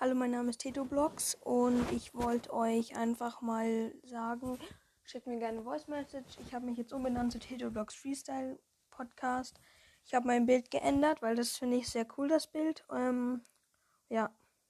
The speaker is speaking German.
Hallo, mein Name ist Teto und ich wollte euch einfach mal sagen, schickt mir gerne eine Voice Message. Ich habe mich jetzt umbenannt zu Teto Freestyle Podcast. Ich habe mein Bild geändert, weil das finde ich sehr cool, das Bild. Ähm, ja.